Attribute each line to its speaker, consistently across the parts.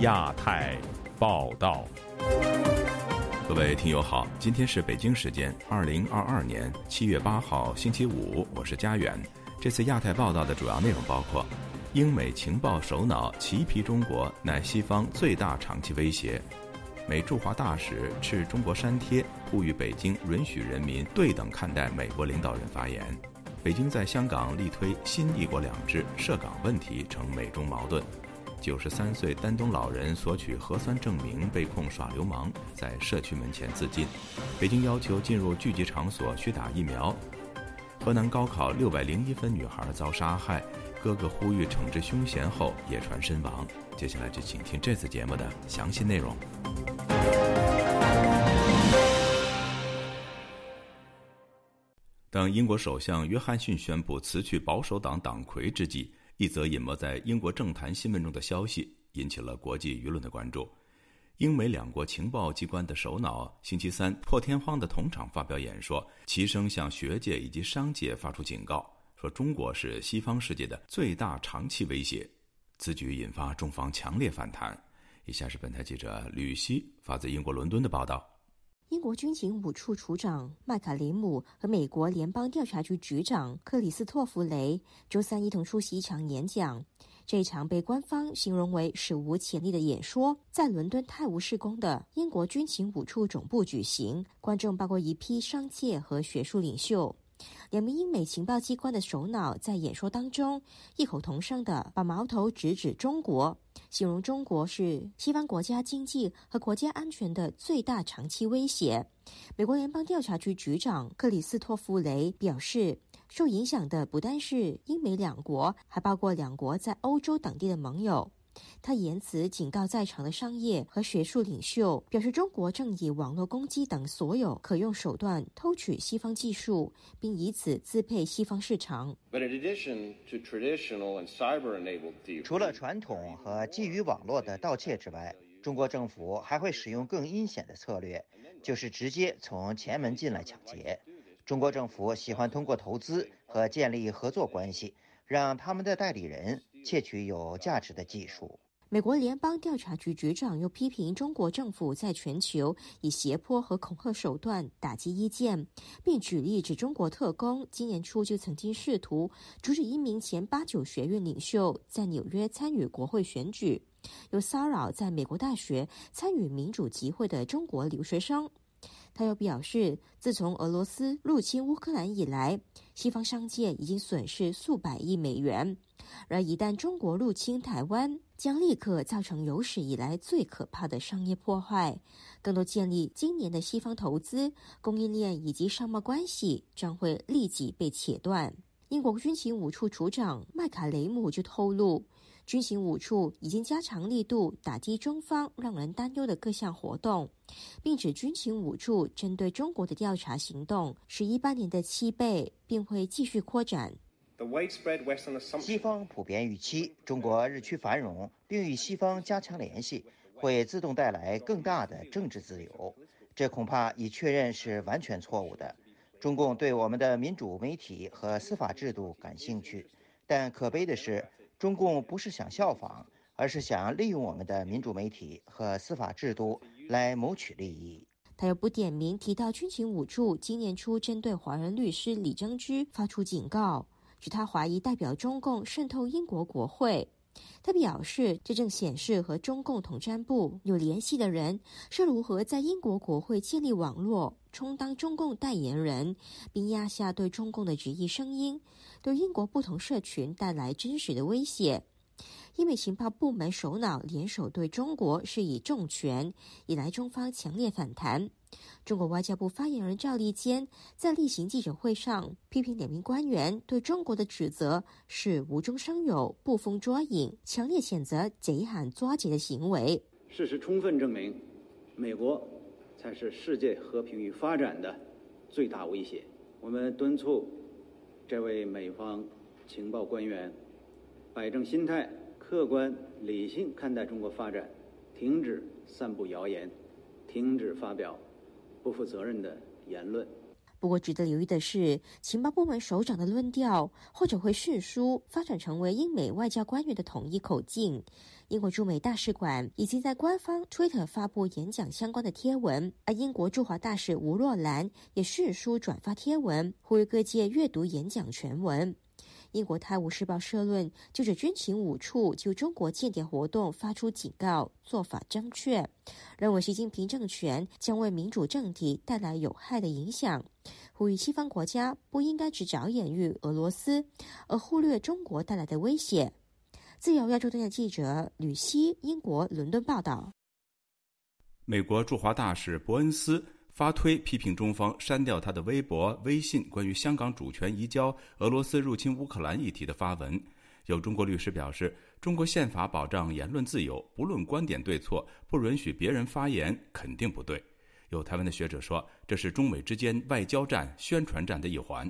Speaker 1: 亚太报道，
Speaker 2: 各位听友好，今天是北京时间二零二二年七月八号星期五，我是佳远。这次亚太报道的主要内容包括：英美情报首脑齐批中国乃西方最大长期威胁；美驻华大使斥中国删帖，呼吁北京允许人民对等看待美国领导人发言；北京在香港力推新“一国两制”，涉港问题成美中矛盾。九十三岁丹东老人索取核酸证明被控耍流氓，在社区门前自尽。北京要求进入聚集场所需打疫苗。河南高考六百零一分女孩遭杀害，哥哥呼吁惩治凶嫌后也传身亡。接下来就请听这次节目的详细内容。当英国首相约翰逊宣布辞去保守党党魁之际。一则隐没在英国政坛新闻中的消息引起了国际舆论的关注。英美两国情报机关的首脑星期三破天荒的同场发表演说，齐声向学界以及商界发出警告，说中国是西方世界的最大长期威胁。此举引发中方强烈反弹。以下是本台记者吕希发自英国伦敦的报道。
Speaker 3: 英国军情五处处长麦卡雷姆和美国联邦调查局局长克里斯托弗雷周三一同出席一场演讲。这场被官方形容为史无前例的演说，在伦敦泰晤士宫的英国军情五处总部举行，观众包括一批商界和学术领袖。两名英美情报机关的首脑在演说当中异口同声的把矛头直指中国，形容中国是西方国家经济和国家安全的最大长期威胁。美国联邦调查局局长克里斯托弗雷表示，受影响的不单是英美两国，还包括两国在欧洲等地的盟友。他言辞警告在场的商业和学术领袖，表示中国正以网络攻击等所有可用手段偷取西方技术，并以此支配西方市场。
Speaker 4: 除了传统和基于网络的盗窃之外，中国政府还会使用更阴险的策略，就是直接从前门进来抢劫。中国政府喜欢通过投资和建立合作关系，让他们的代理人。窃取有价值的技术。
Speaker 3: 美国联邦调查局局长又批评中国政府在全球以胁迫和恐吓手段打击意见，并举例指中国特工今年初就曾经试图阻止一名前八九学院领袖在纽约参与国会选举，又骚扰在美国大学参与民主集会的中国留学生。他又表示，自从俄罗斯入侵乌克兰以来，西方商界已经损失数百亿美元。而一旦中国入侵台湾，将立刻造成有史以来最可怕的商业破坏。更多建立今年的西方投资、供应链以及商贸关系将会立即被切断。英国军情五处处长麦卡雷姆就透露，军情五处已经加强力度打击中方让人担忧的各项活动，并指军情五处针对中国的调查行动是一八年的七倍，并会继续扩展。
Speaker 4: 西方普遍预期中国日趋繁荣，并与西方加强联系，会自动带来更大的政治自由。这恐怕已确认是完全错误的。中共对我们的民主媒体和司法制度感兴趣，但可悲的是，中共不是想效仿，而是想利用我们的民主媒体和司法制度来谋取利益。
Speaker 3: 他又不点名提到军情五处今年初针对华人律师李征之发出警告。据他怀疑代表中共渗透英国国会，他表示，这正显示和中共统战部有联系的人是如何在英国国会建立网络，充当中共代言人，并压下对中共的质疑声音，对英国不同社群带来真实的威胁。英美情报部门首脑联手对中国施以重拳，引来中方强烈反弹。中国外交部发言人赵立坚在例行记者会上批评两名官员对中国的指责是无中生有、捕风捉影，强烈谴责贼喊抓贼的行为。
Speaker 5: 事实充分证明，美国才是世界和平与发展的最大威胁。我们敦促这位美方情报官员摆正心态，客观理性看待中国发展，停止散布谣言，停止发表。不负责任的言论。
Speaker 3: 不过，值得留意的是，情报部门首长的论调或者会迅速发展成为英美外交官员的统一口径。英国驻美大使馆已经在官方 Twitter 发布演讲相关的贴文，而英国驻华大使吴若兰也迅速转发贴文，呼吁各界阅读演讲全文。英国《泰晤士报》社论就着军情五处就中国间谍活动发出警告，做法正确，认为习近平政权将为民主政体带来有害的影响，呼吁西方国家不应该只着眼于俄罗斯，而忽略中国带来的威胁。自由亚洲电台记者吕希，英国伦敦报道。
Speaker 2: 美国驻华大使伯恩斯发推批评中方删掉他的微博、微信关于香港主权移交、俄罗斯入侵乌克兰议题的发文。有中国律师表示，中国宪法保障言论自由，不论观点对错，不允许别人发言，肯定不对。有台湾的学者说，这是中美之间外交战、宣传战的一环。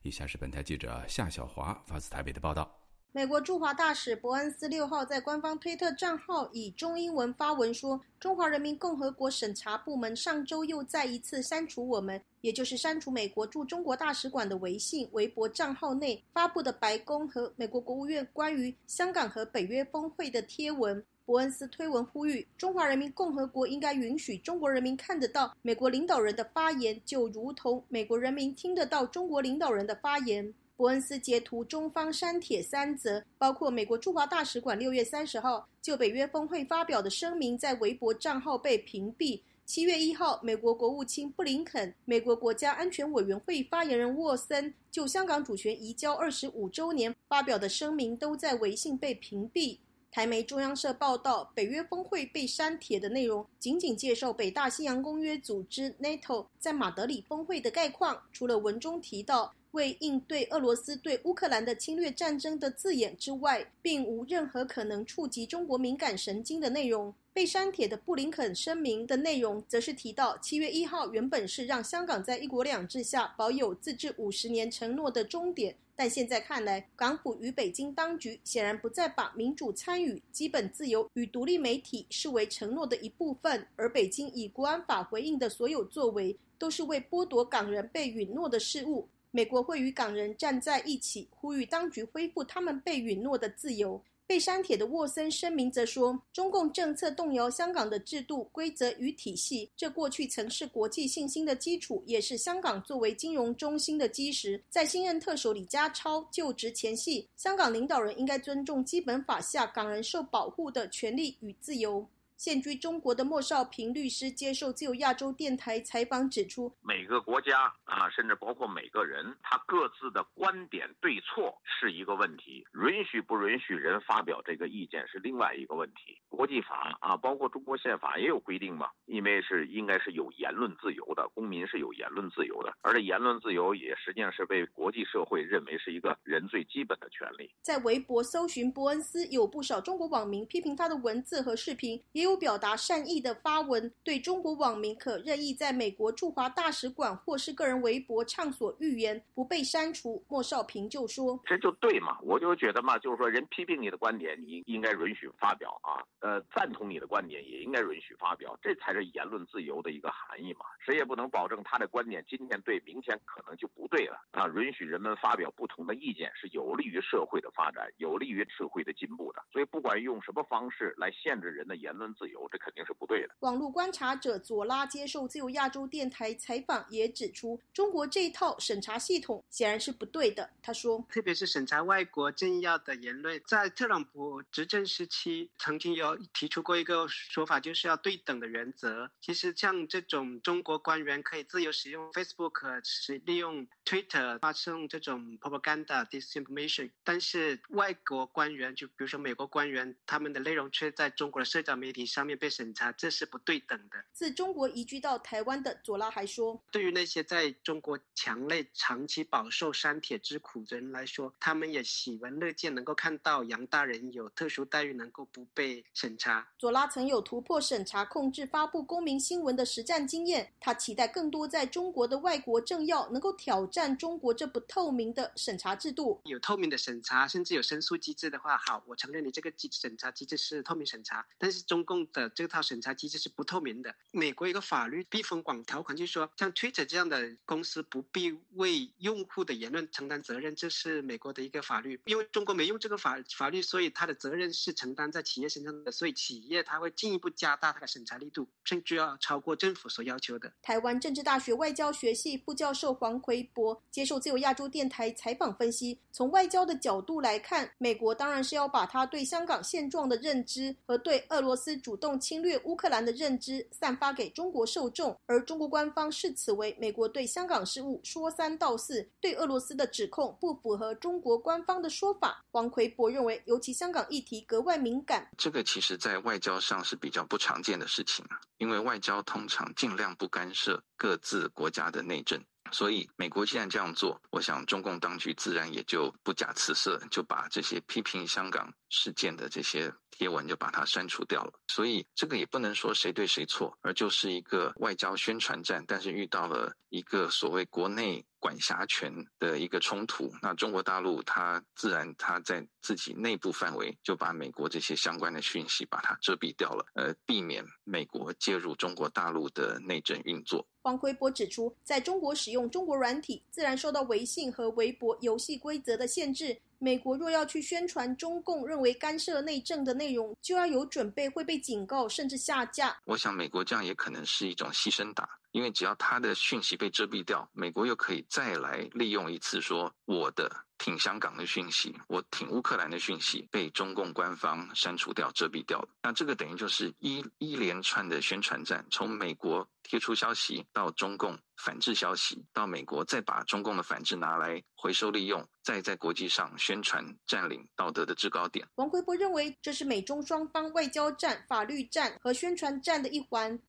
Speaker 2: 以下是本台记者夏小华发自台北的报道。
Speaker 6: 美国驻华大使伯恩斯六号在官方推特账号以中英文发文说：“中华人民共和国审查部门上周又再一次删除我们，也就是删除美国驻中国大使馆的微信、微博账号内发布的白宫和美国国务院关于香港和北约峰会的贴文。”伯恩斯推文呼吁，中华人民共和国应该允许中国人民看得到美国领导人的发言，就如同美国人民听得到中国领导人的发言。伯恩斯截图中方删帖三则，包括美国驻华大使馆六月三十号就北约峰会发表的声明，在微博账号被屏蔽。七月一号，美国国务卿布林肯、美国国家安全委员会发言人沃森就香港主权移交二十五周年发表的声明，都在微信被屏蔽。台媒中央社报道，北约峰会被删帖的内容仅仅介绍北大西洋公约组织 （NATO） 在马德里峰会的概况，除了文中提到。为应对俄罗斯对乌克兰的侵略战争的字眼之外，并无任何可能触及中国敏感神经的内容。被删帖的布林肯声明的内容，则是提到七月一号原本是让香港在一国两制下保有自治五十年承诺的终点，但现在看来，港府与北京当局显然不再把民主参与、基本自由与独立媒体视为承诺的一部分，而北京以国安法回应的所有作为，都是为剥夺港人被允诺的事物。美国会与港人站在一起，呼吁当局恢复他们被允诺的自由。被删帖的沃森声明则说：“中共政策动摇香港的制度、规则与体系，这过去曾是国际信心的基础，也是香港作为金融中心的基石。在新任特首李家超就职前夕，香港领导人应该尊重基本法下港人受保护的权利与自由。”现居中国的莫少平律师接受自由亚洲电台采访指出，
Speaker 7: 每个国家啊，甚至包括每个人，他各自的观点对错是一个问题，允许不允许人发表这个意见是另外一个问题。国际法啊，包括中国宪法也有规定嘛，因为是应该是有言论自由的，公民是有言论自由的，而且言论自由也实际上是被国际社会认为是一个人最基本的权利。
Speaker 6: 在微博搜寻伯恩斯，有不少中国网民批评他的文字和视频，也有。不表达善意的发文，对中国网民可任意在美国驻华大使馆或是个人微博畅所欲言，不被删除。莫少平就说：“
Speaker 7: 这就对嘛，我就觉得嘛，就是说人批评你的观点，你应该允许发表啊，呃，赞同你的观点也应该允许发表，这才是言论自由的一个含义嘛。谁也不能保证他的观点今天对，明天可能就不对了啊。允许人们发表不同的意见，是有利于社会的发展，有利于社会的进步的。所以，不管用什么方式来限制人的言论。”自由，这肯定是不对的。
Speaker 6: 网络观察者佐拉接受自由亚洲电台采访，也指出中国这一套审查系统显然是不对的。他说，
Speaker 8: 特别是审查外国政要的言论，在特朗普执政时期曾经有提出过一个说法，就是要对等的原则。其实像这种中国官员可以自由使用 Facebook，是利用 Twitter 发送这种 propaganda disinformation，但是外国官员，就比如说美国官员，他们的内容却在中国的社交媒体。上面被审查，这是不对等的。
Speaker 6: 自中国移居到台湾的佐拉还说，
Speaker 8: 对于那些在中国墙内长期饱受删帖之苦的人来说，他们也喜闻乐见，能够看到杨大人有特殊待遇，能够不被审审查。
Speaker 6: 佐拉曾有突破审查、控制发布公民新闻的实战经验，他期待更多在中国的外国政要能够挑战中国这不透明的审查制度。
Speaker 8: 有透明的审查，甚至有申诉机制的话，好，我承认你这个机审查机制是透明审查，但是中共的这套审查机制是不透明的。美国一个法律避风港条款就是说，像 Twitter 这样的公司不必为用户的言论承担责任，这是美国的一个法律。因为中国没用这个法法律，所以它的责任是承担在企业身上的，所以企业它会进一步加大它的审查力度，甚至要超过政府所要求的。
Speaker 6: 台湾政治大学外交学系副教授黄奎博接受自由亚洲电台采访分析，从外交的角度来看，美国当然是要把他对香港现状的认知和对俄罗斯主动侵略乌克兰的认知散发给中国受众，而中国官方视此为美国对香港事务说三道四，对俄罗斯的指控不符合中国官方的说法。黄奎博认为，尤其香港议题格外敏感，
Speaker 9: 这个其实在外交上是比较不常见的事情，因为外交通常尽量不干涉各自国家的内政。所以，美国既然这样做，我想中共当局自然也就不假辞色，就把这些批评香港事件的这些贴文就把它删除掉了。所以，这个也不能说谁对谁错，而就是一个外交宣传战。但是遇到了一个所谓国内管辖权的一个冲突，那中国大陆它自然它在自己内部范围就把美国这些相关的讯息把它遮蔽掉了，呃，避免美国介入中国大陆的内政运作。
Speaker 6: 黄奎波指出，在中国使用中国软体，自然受到微信和微博游戏规则的限制。美国若要去宣传中共认为干涉内政的内容，就要有准备会被警告甚至下架。
Speaker 9: 我想，美国这样也可能是一种牺牲打，因为只要他的讯息被遮蔽掉，美国又可以再来利用一次，说我的挺香港的讯息，我挺乌克兰的讯息被中共官方删除掉、遮蔽掉。那这个等于就是一一连串的宣传战，从美国贴出消息到中共。反制消息到美国，再把中共的反制拿来回收利用，再在国际上宣传占领道德的制高点。
Speaker 6: 王奎博认为，这是美中双方外交战、法律战和宣传战的一环。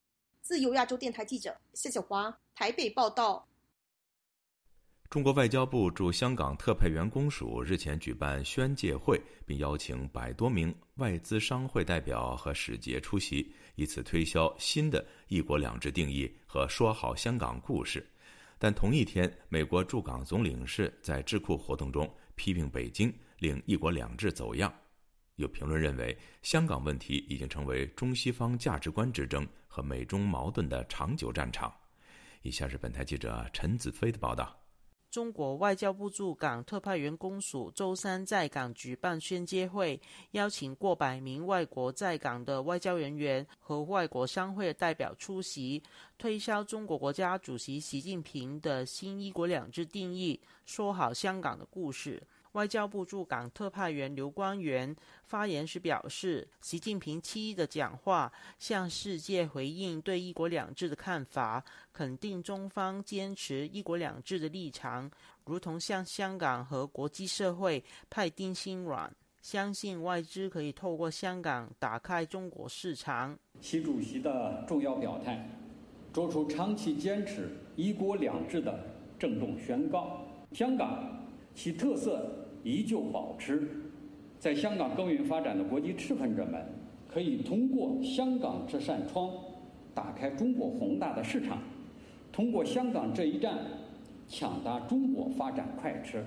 Speaker 6: 自由亚洲电台记者谢小华台北报道。
Speaker 2: 中国外交部驻香港特派员公署日前举办宣介会，并邀请百多名外资商会代表和使节出席。以此推销新的一国两制定义和说好香港故事，但同一天，美国驻港总领事在智库活动中批评北京令一国两制走样。有评论认为，香港问题已经成为中西方价值观之争和美中矛盾的长久战场。以下是本台记者陈子飞的报道。
Speaker 10: 中国外交部驻港特派员公署周三在港举办宣介会，邀请过百名外国在港的外交人员和外国商会代表出席，推销中国国家主席习近平的新“一国两制”定义，说好香港的故事。外交部驻港特派员刘光源发言时表示，习近平七一的讲话向世界回应对“一国两制”的看法，肯定中方坚持“一国两制”的立场，如同向香港和国际社会派定心丸，相信外资可以透过香港打开中国市场。
Speaker 11: 习主席的重要表态，作出长期坚持“一国两制”的郑重宣告。香港其特色。依旧保持，在香港耕耘发展的国际持份者们，可以通过香港这扇窗，打开中国宏大的市场，通过香港这一站，抢答中国发展快车。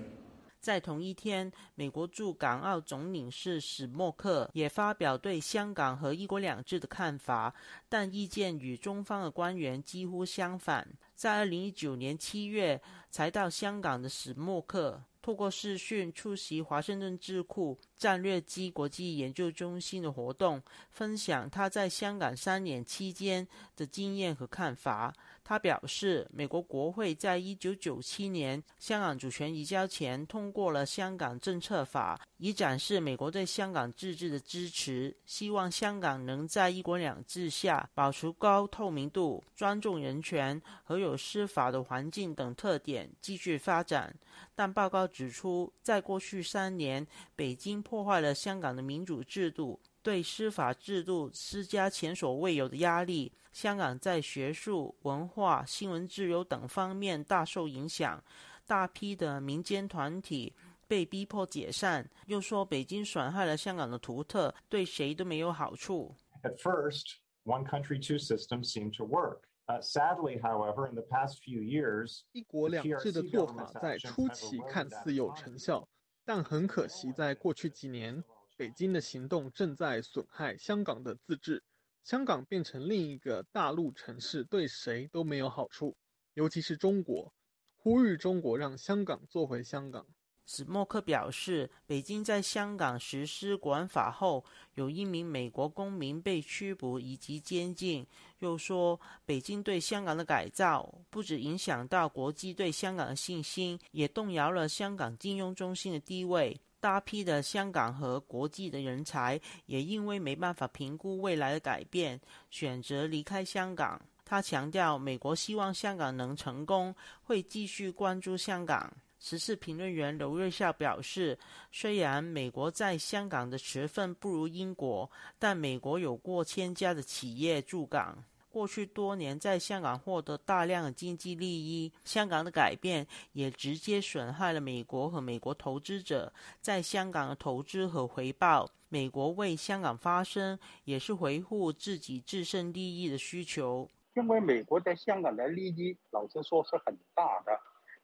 Speaker 10: 在同一天，美国驻港澳总领事史默克也发表对香港和“一国两制”的看法，但意见与中方的官员几乎相反。在二零一九年七月才到香港的史默克。透过视讯出席华盛顿智库战略机国际研究中心的活动，分享他在香港三年期间的经验和看法。他表示，美国国会在一九九七年香港主权移交前通过了《香港政策法》，以展示美国对香港自治的支持。希望香港能在“一国两制”下保持高透明度、尊重人权和有司法的环境等特点继续发展。但报告指出，在过去三年，北京破坏了香港的民主制度，对司法制度施加前所未有的压力。香港在学术、文化、新闻自由等方面大受影响，大批的民间团体被逼迫解散，又说北京损害了香港的独特，对谁都没有好处。
Speaker 12: At first, one country, two systems seemed to work. Sadly, however, in the past few years,
Speaker 13: 一国两制的做法在初期看似有成效，但很可惜，在过去几年，北京的行动正在损害香港的自治。香港变成另一个大陆城市，对谁都没有好处，尤其是中国。呼吁中国让香港做回香港。
Speaker 10: 史默克表示，北京在香港实施国安法后，有一名美国公民被拘捕以及监禁。又说，北京对香港的改造不止影响到国际对香港的信心，也动摇了香港金融中心的地位。大批的香港和国际的人才也因为没办法评估未来的改变，选择离开香港。他强调，美国希望香港能成功，会继续关注香港。时事评论员刘瑞孝表示，虽然美国在香港的持份不如英国，但美国有过千家的企业驻港。过去多年在香港获得大量的经济利益，香港的改变也直接损害了美国和美国投资者在香港的投资和回报。美国为香港发声，也是维护自己自身利益的需求。
Speaker 14: 因为美国在香港的利益，老实说是很大的。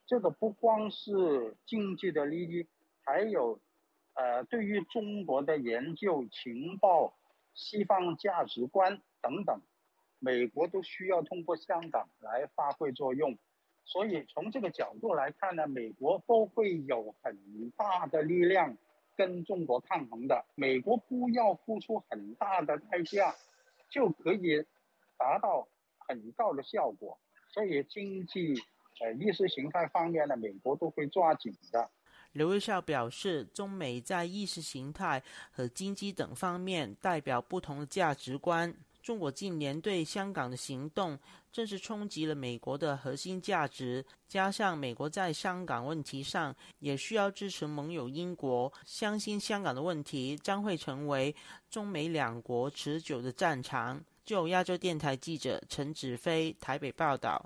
Speaker 14: 这个不光是经济的利益，还有，呃，对于中国的研究、情报、西方价值观等等。美国都需要通过香港来发挥作用，所以从这个角度来看呢，美国都会有很大的力量跟中国抗衡的。美国不要付出很大的代价，就可以达到很高的效果。所以经济、呃意识形态方面呢，美国都会抓紧的。
Speaker 10: 刘瑞孝表示，中美在意识形态和经济等方面代表不同的价值观。中国近年对香港的行动，正是冲击了美国的核心价值。加上美国在香港问题上也需要支持盟友英国，相信香港的问题将会成为中美两国持久的战场。就亚洲电台记者陈子飞台北报道。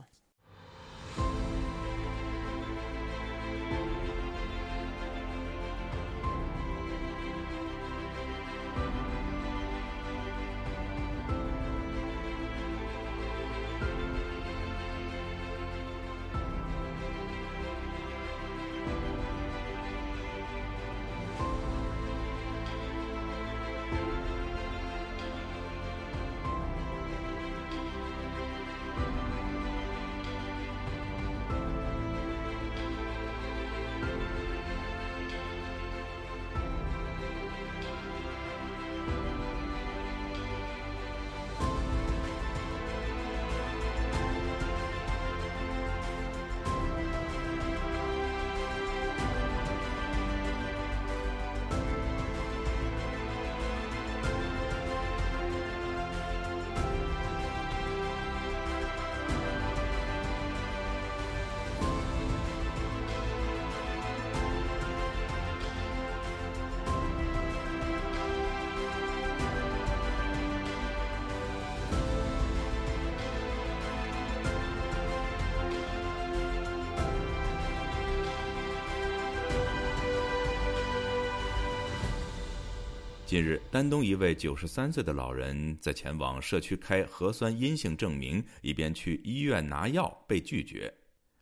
Speaker 2: 近日，丹东一位九十三岁的老人在前往社区开核酸阴性证明，一边去医院拿药被拒绝。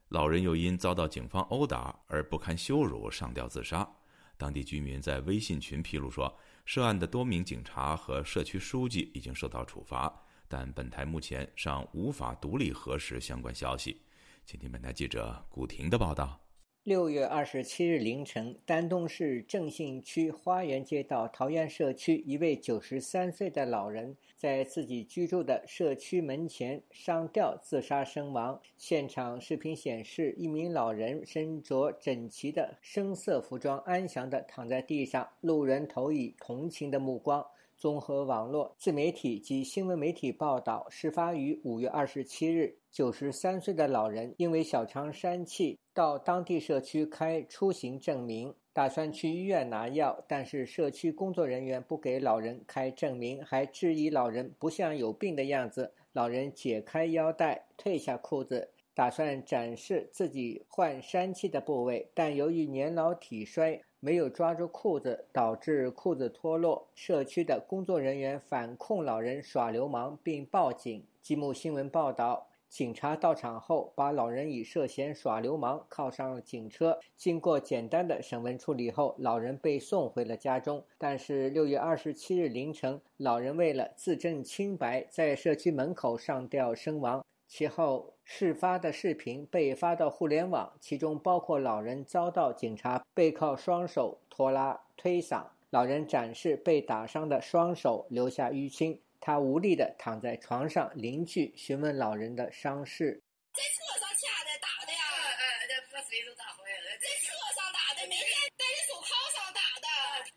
Speaker 2: 老人又因遭到警方殴打而不堪羞辱，上吊自杀。当地居民在微信群披露说，涉案的多名警察和社区书记已经受到处罚，但本台目前尚无法独立核实相关消息。请听本台记者古婷的报道。
Speaker 15: 六月二十七日凌晨，丹东市正信区花园街道桃园社区，一位九十三岁的老人在自己居住的社区门前上吊自杀身亡。现场视频显示，一名老人身着整齐的深色服装，安详地躺在地上，路人投以同情的目光。综合网络自媒体及新闻媒体报道，事发于五月二十七日。九十三岁的老人因为小肠疝气，到当地社区开出行证明，打算去医院拿药，但是社区工作人员不给老人开证明，还质疑老人不像有病的样子。老人解开腰带，褪下裤子，打算展示自己患疝气的部位，但由于年老体衰。没有抓住裤子，导致裤子脱落。社区的工作人员反控老人耍流氓，并报警。吉木新闻报道，警察到场后，把老人以涉嫌耍流氓铐上了警车。经过简单的审问处理后，老人被送回了家中。但是六月二十七日凌晨，老人为了自证清白，在社区门口上吊身亡。其后，事发的视频被发到互联网，其中包括老人遭到警察背靠双手拖拉推搡，老人展示被打伤的双手，留下淤青。他无力地躺在床上，邻居询问老人的伤势。
Speaker 16: 在车上掐的打的呀？哎这把谁都打坏了。在车上打的，明天戴在手铐上打的，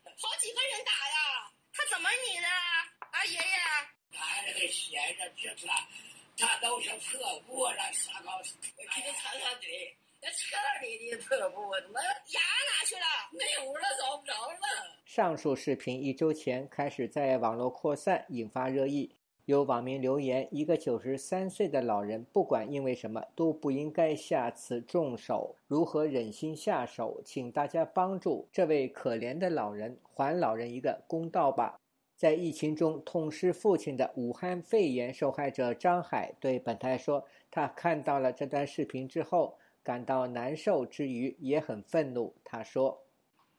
Speaker 16: 好几个人打呀。他怎么你的？啊，爷爷？
Speaker 17: 闲着，这是他都是破布了，啥高？给他擦擦嘴。那车里的破布，那
Speaker 16: 牙哪去了？
Speaker 17: 没有了，找不着了。
Speaker 15: 上述视频一周前开始在网络扩散，引发热议。有网民留言：“一个九十三岁的老人，不管因为什么，都不应该下此重手。如何忍心下手？请大家帮助这位可怜的老人，还老人一个公道吧。”在疫情中痛失父亲的武汉肺炎受害者张海对本台说：“他看到了这段视频之后，感到难受之余，也很愤怒。”他说。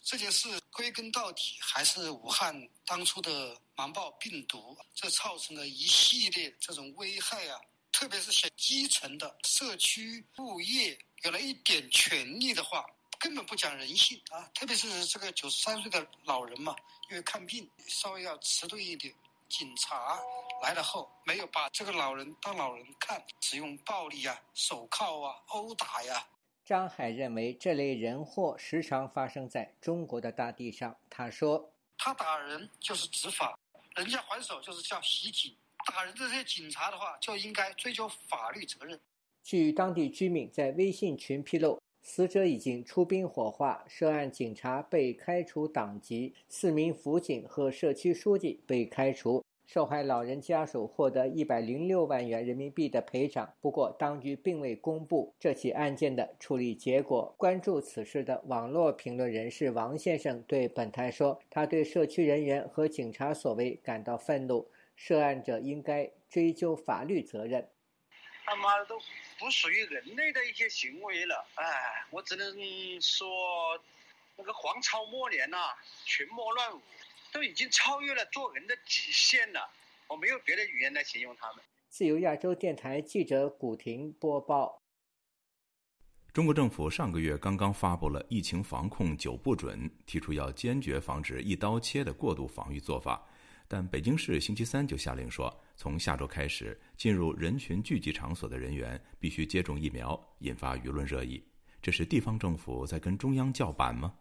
Speaker 18: 这件事归根到底还是武汉当初的瞒报病毒，这造成了一系列这种危害啊！特别是些基层的社区物业有了一点权利的话，根本不讲人性啊！特别是这个九十三岁的老人嘛，因为看病稍微要迟钝一点，警察来了后没有把这个老人当老人看，使用暴力啊、手铐啊、殴打呀。
Speaker 15: 张海认为，这类人祸时常发生在中国的大地上。他说：“
Speaker 18: 他打人就是执法，人家还手就是叫袭警。打人这些警察的话，就应该追究法律责任。”
Speaker 15: 据当地居民在微信群披露，死者已经出兵火化，涉案警察被开除党籍，四名辅警和社区书记被开除。受害老人家属获得一百零六万元人民币的赔偿，不过当局并未公布这起案件的处理结果。关注此事的网络评论人士王先生对本台说：“他对社区人员和警察所为感到愤怒，涉案者应该追究法律责任。”
Speaker 19: 他妈的都不属于人类的一些行为了，哎，我只能说，那个黄巢末年呐，群魔乱舞。都已经超越了做人的底线了，我没有别的语言来形容他们。
Speaker 15: 自由亚洲电台记者古婷播报。
Speaker 2: 中国政府上个月刚刚发布了疫情防控九不准，提出要坚决防止一刀切的过度防御做法。但北京市星期三就下令说，从下周开始，进入人群聚集场所的人员必须接种疫苗，引发舆论热议。这是地方政府在跟中央叫板吗？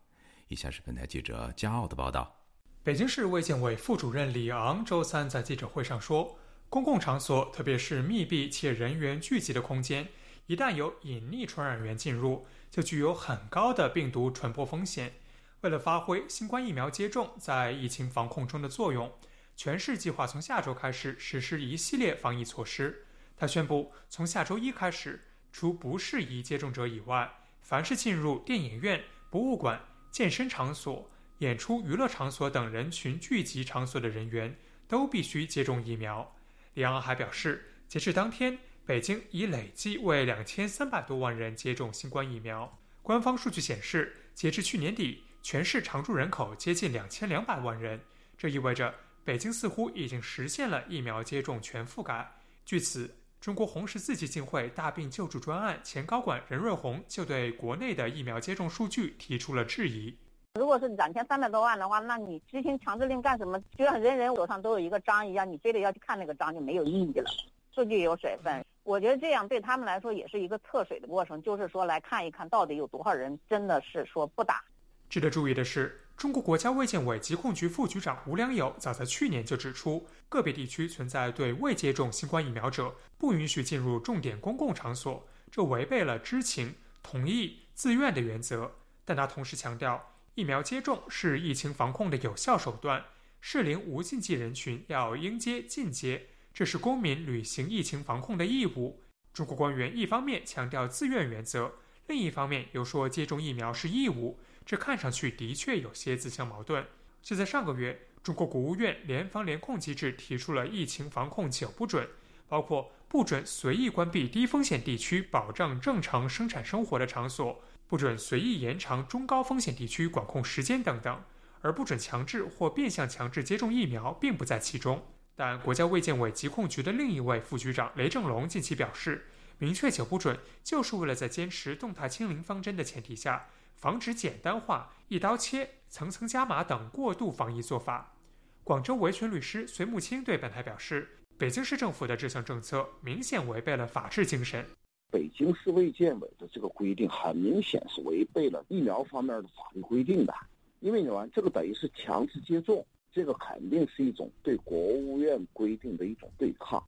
Speaker 2: 以下是本台记者加奥的报道。
Speaker 20: 北京市卫健委副主任李昂周三在记者会上说：“公共场所，特别是密闭且人员聚集的空间，一旦有隐匿传染源进入，就具有很高的病毒传播风险。为了发挥新冠疫苗接种在疫情防控中的作用，全市计划从下周开始实施一系列防疫措施。他宣布，从下周一开始，除不适宜接种者以外，凡是进入电影院、博物馆、健身场所。”演出、娱乐场所等人群聚集场所的人员都必须接种疫苗。李昂还表示，截至当天，北京已累计为两千三百多万人接种新冠疫苗。官方数据显示，截至去年底，全市常住人口接近两千两百万人，这意味着北京似乎已经实现了疫苗接种全覆盖。据此，中国红十字基金会大病救助专案前高管任瑞红就对国内的疫苗接种数据提出了质疑。
Speaker 21: 如果是两千三百多万的话，那你执行强制令干什么？就像人人手上都有一个章一样，你非得要去看那个章就没有意义了。数据有水分，我觉得这样对他们来说也是一个测水的过程，就是说来看一看到底有多少人真的是说不打。
Speaker 20: 值得注意的是，中国国家卫健委疾控局副局长吴良友早在去年就指出，个别地区存在对未接种新冠疫苗者不允许进入重点公共场所，这违背了知情、同意、自愿的原则。但他同时强调。疫苗接种是疫情防控的有效手段，适龄无禁忌人群要应接尽接，这是公民履行疫情防控的义务。中国官员一方面强调自愿原则，另一方面又说接种疫苗是义务，这看上去的确有些自相矛盾。就在上个月，中国国务院联防联控机制提出了疫情防控九不准，包括不准随意关闭低风险地区保障正常生产生活的场所，不准随意延长中高风险地区管控时间等等，而不准强制或变相强制接种疫苗并不在其中。但国家卫健委疾控局的另一位副局长雷正龙近期表示。明确九不准，就是为了在坚持动态清零方针的前提下，防止简单化、一刀切、层层加码等过度防疫做法。广州维权律师隋木青对本台表示，北京市政府的这项政策明显违背了法治精神。
Speaker 22: 北京市卫健委的这个规定很明显是违背了疫苗方面的法律规定的，因为呢，这个等于是强制接种，这个肯定是一种对国务院规定的一种对抗。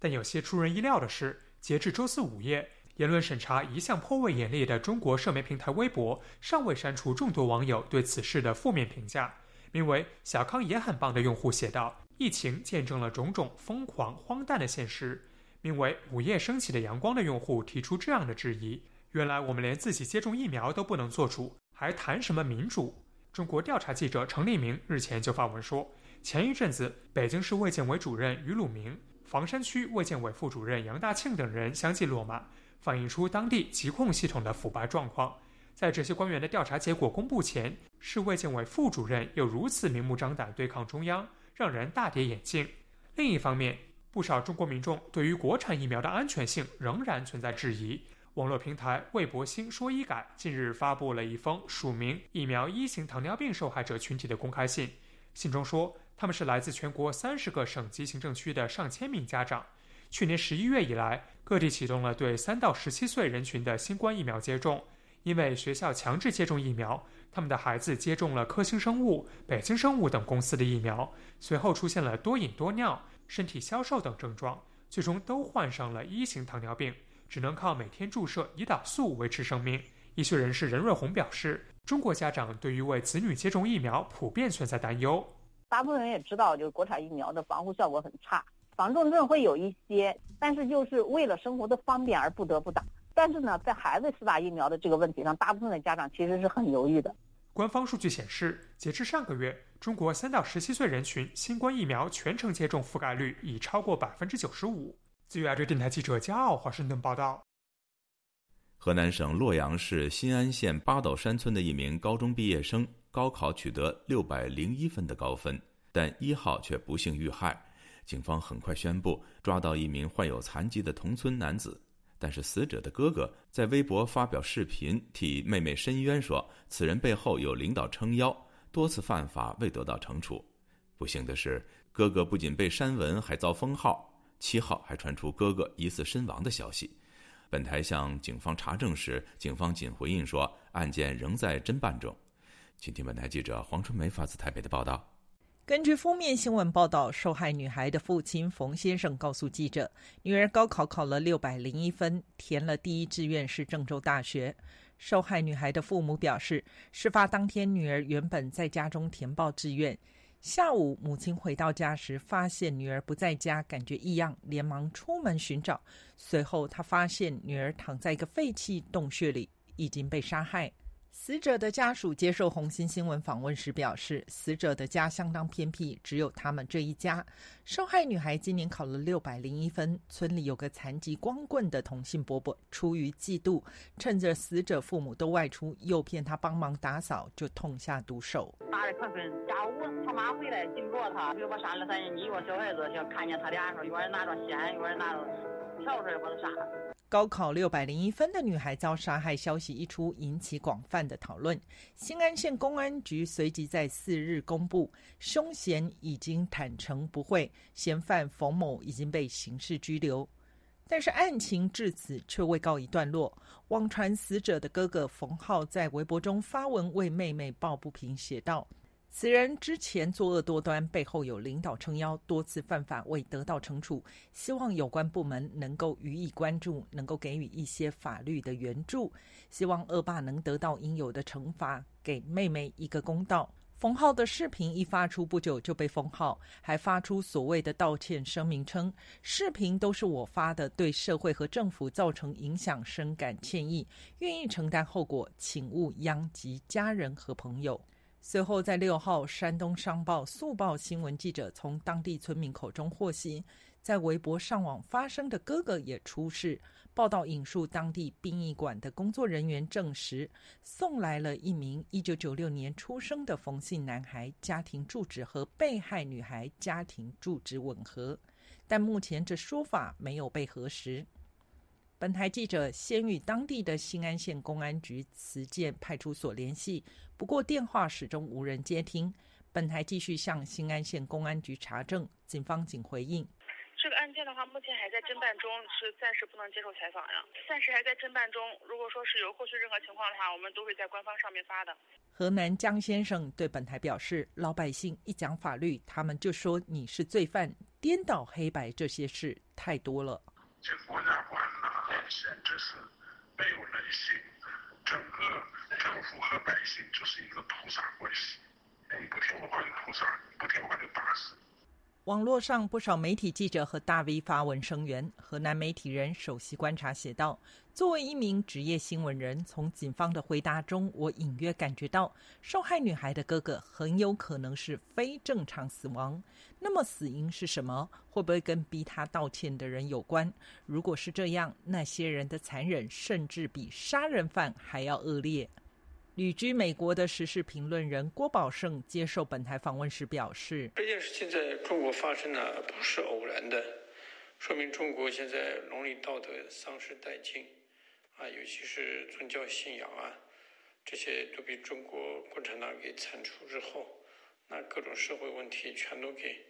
Speaker 20: 但有些出人意料的是。截至周四午夜，言论审查一向颇为严厉的中国社媒平台微博尚未删除众多网友对此事的负面评价。名为“小康也很棒”的用户写道：“疫情见证了种种疯狂荒诞的现实。”名为“午夜升起的阳光”的用户提出这样的质疑：“原来我们连自己接种疫苗都不能做主，还谈什么民主？”中国调查记者程立明日前就发文说，前一阵子北京市卫健委主任于鲁明。房山区卫健委副主任杨大庆等人相继落马，反映出当地疾控系统的腐败状况。在这些官员的调查结果公布前，市卫健委副主任又如此明目张胆对抗中央，让人大跌眼镜。另一方面，不少中国民众对于国产疫苗的安全性仍然存在质疑。网络平台魏博兴说医改近日发布了一封署名疫苗一型糖尿病受害者群体的公开信，信中说。他们是来自全国三十个省级行政区的上千名家长。去年十一月以来，各地启动了对三到十七岁人群的新冠疫苗接种。因为学校强制接种疫苗，他们的孩子接种了科兴生物、北京生物等公司的疫苗，随后出现了多饮多尿、身体消瘦等症状，最终都患上了一型糖尿病，只能靠每天注射胰岛素维持生命。医学人士任瑞红表示，中国家长对于为子女接种疫苗普遍存在担忧。
Speaker 21: 大部分人也知道，就是国产疫苗的防护效果很差，防重症会有一些，但是就是为了生活的方便而不得不打。但是呢，在孩子施打疫苗的这个问题上，大部分的家长其实是很犹豫的。
Speaker 20: 官方数据显示，截至上个月，中国三到十七岁人群新冠疫苗全程接种覆盖率已超过百分之九十五。自由亚洲电台记者加奥华盛顿报道。
Speaker 2: 河南省洛阳市新安县八斗山村的一名高中毕业生。高考取得六百零一分的高分，但一号却不幸遇害。警方很快宣布抓到一名患有残疾的同村男子，但是死者的哥哥在微博发表视频替妹妹申冤，说此人背后有领导撑腰，多次犯法未得到惩处。不幸的是，哥哥不仅被删文，还遭封号。七号还传出哥哥疑似身亡的消息。本台向警方查证时，警方仅回应说案件仍在侦办中。请听本台记者黄春梅发自台北的报道。
Speaker 23: 根据封面新闻报道，受害女孩的父亲冯先生告诉记者，女儿高考考了六百零一分，填了第一志愿是郑州大学。受害女孩的父母表示，事发当天女儿原本在家中填报志愿，下午母亲回到家时发现女儿不在家，感觉异样，连忙出门寻找。随后他发现女儿躺在一个废弃洞穴里，已经被杀害。死者的家属接受红星新闻访问时表示，死者的家相当偏僻，只有他们这一家。受害女孩今年考了六百零一分，村里有个残疾光棍的同姓伯伯，出于嫉妒，趁着死者父母都外出，诱骗他帮忙打扫，就痛下毒手。
Speaker 24: 打的可狠，下午他妈回来紧着他，比如说三二三年一个小孩子，就看见他俩说，有人拿着线，有人拿着笤帚把他杀了。
Speaker 23: 高考六百零一分的女孩遭杀害消息一出，引起广泛的讨论。新安县公安局随即在四日公布，凶嫌已经坦诚不讳，嫌犯冯某已经被刑事拘留。但是案情至此却未告一段落。网传死者的哥哥冯浩在微博中发文为妹妹抱不平，写道。此人之前作恶多端，背后有领导撑腰，多次犯法未得到惩处，希望有关部门能够予以关注，能够给予一些法律的援助，希望恶霸能得到应有的惩罚，给妹妹一个公道。封号的视频一发出不久就被封号，还发出所谓的道歉声明，称视频都是我发的，对社会和政府造成影响，深感歉意，愿意承担后果，请勿殃及家人和朋友。随后，在六号，山东商报、速报新闻记者从当地村民口中获悉，在微博上网发生的哥哥也出事。报道引述当地殡仪馆的工作人员证实，送来了一名一九九六年出生的冯姓男孩，家庭住址和被害女孩家庭住址吻合，但目前这说法没有被核实。本台记者先与当地的新安县公安局慈建派出所联系，不过电话始终无人接听。本台继续向新安县公安局查证，警方仅回应。
Speaker 25: 这个案件的话，目前还在侦办中，是暂时不能接受采访呀。暂时还在侦办中，如果说是有后续任何情况的话，我们都会在官方上面发的。
Speaker 23: 河南江先生对本台表示：“老百姓一讲法律，他们就说你是罪犯，颠倒黑白这些事太多了。
Speaker 26: 这国家官呢，简直是没有人性，整个政府和百姓就是一个屠杀关系，你不听话就屠杀，不听话就打死。”
Speaker 23: 网络上不少媒体记者和大 V 发文声援。河南媒体人首席观察写道：“作为一名职业新闻人，从警方的回答中，我隐约感觉到受害女孩的哥哥很有可能是非正常死亡。那么死因是什么？会不会跟逼他道歉的人有关？如果是这样，那些人的残忍甚至比杀人犯还要恶劣。”旅居美国的时事评论人郭宝胜接受本台访问时表示：“
Speaker 27: 这件事情在中国发生呢，不是偶然的，说明中国现在伦理道德丧失殆尽，啊，尤其是宗教信仰啊，这些都被中国共产党给铲除之后，那各种社会问题全都给